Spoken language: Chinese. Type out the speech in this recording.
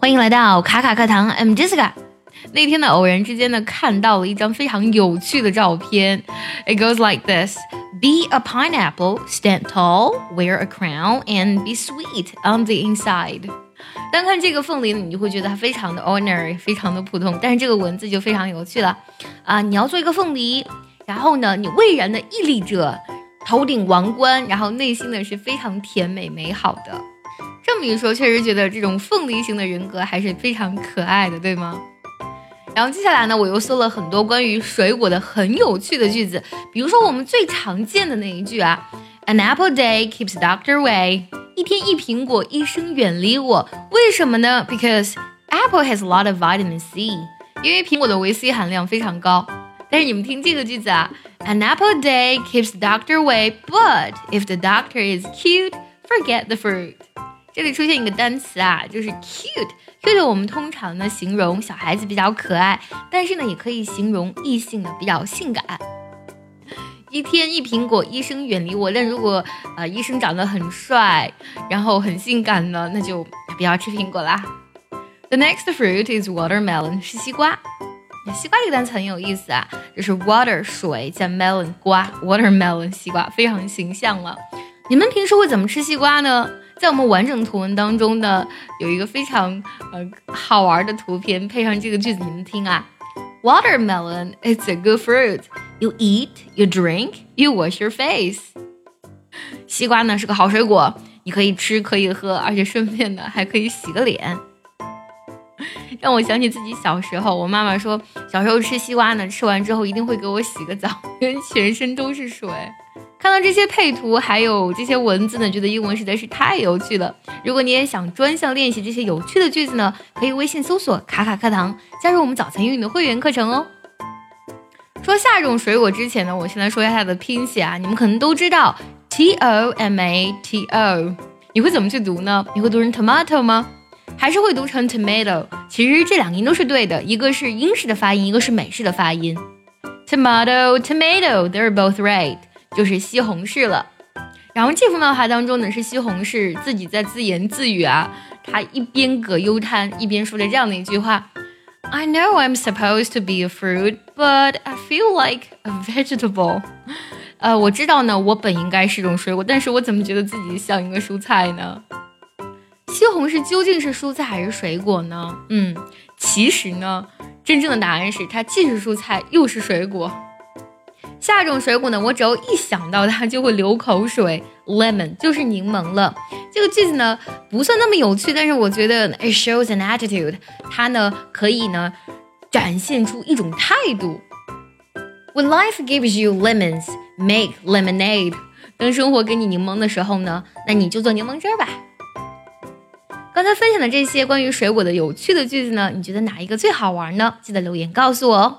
欢迎来到卡卡课堂，I'm Jessica。那天呢，偶然之间呢，看到了一张非常有趣的照片。It goes like this: Be a pineapple, stand tall, wear a crown, and be sweet on the inside. 单看这个凤梨呢，你就会觉得它非常的 ordinary，非常的普通。但是这个文字就非常有趣了啊！你要做一个凤梨，然后呢，你巍然的屹立着，头顶王冠，然后内心呢是非常甜美美好的。这么一说，确实觉得这种凤梨型的人格还是非常可爱的，对吗？然后接下来呢，我又搜了很多关于水果的很有趣的句子，比如说我们最常见的那一句啊，An apple day keeps doctor away，一天一苹果，医生远离我。为什么呢？Because apple has a lot of vitamin C，因为苹果的维 C 含量非常高。但是你们听这个句子啊，An apple day keeps doctor away，but if the doctor is cute，forget the fruit。这里出现一个单词啊，就是 cute。cute 我们通常呢形容小孩子比较可爱，但是呢也可以形容异性的比较性感。一天一苹果，医生远离我。但如果呃医生长得很帅，然后很性感呢，那就不要吃苹果啦。The next fruit is watermelon，是西瓜。西瓜这个单词很有意思啊，就是 water 水加 melon 瓜，watermelon 西瓜非常形象了。你们平时会怎么吃西瓜呢？在我们完整图文当中呢，有一个非常呃好玩的图片，配上这个句子，你们听啊。Watermelon is a good fruit. You eat, you drink, you wash your face. 西瓜呢是个好水果，你可以吃，可以喝，而且顺便呢还可以洗个脸。让我想起自己小时候，我妈妈说，小时候吃西瓜呢，吃完之后一定会给我洗个澡，因为全身都是水。看到这些配图，还有这些文字呢，觉得英文实在是太有趣了。如果你也想专项练习这些有趣的句子呢，可以微信搜索“卡卡课堂”，加入我们早餐英语的会员课程哦。说下一种水果之前呢，我先来说一下它的拼写啊，你们可能都知道 T O M A T O，你会怎么去读呢？你会读成 tomato 吗？还是会读成 tomato？其实这两个音都是对的，一个是英式的发音，一个是美式的发音。Tomato，tomato，they're both right。就是西红柿了，然后这幅漫画当中呢是西红柿自己在自言自语啊，他一边葛优瘫一边说着这样的一句话：I know I'm supposed to be a fruit, but I feel like a vegetable。呃，我知道呢，我本应该是种水果，但是我怎么觉得自己像一个蔬菜呢？西红柿究竟是蔬菜还是水果呢？嗯，其实呢，真正的答案是它既是蔬菜又是水果。下一种水果呢，我只要一想到它就会流口水。Lemon 就是柠檬了。这个句子呢不算那么有趣，但是我觉得 it shows an attitude，它呢可以呢展现出一种态度。When life gives you lemons, make lemonade。当生活给你柠檬的时候呢，那你就做柠檬汁吧。刚才分享的这些关于水果的有趣的句子呢，你觉得哪一个最好玩呢？记得留言告诉我哦。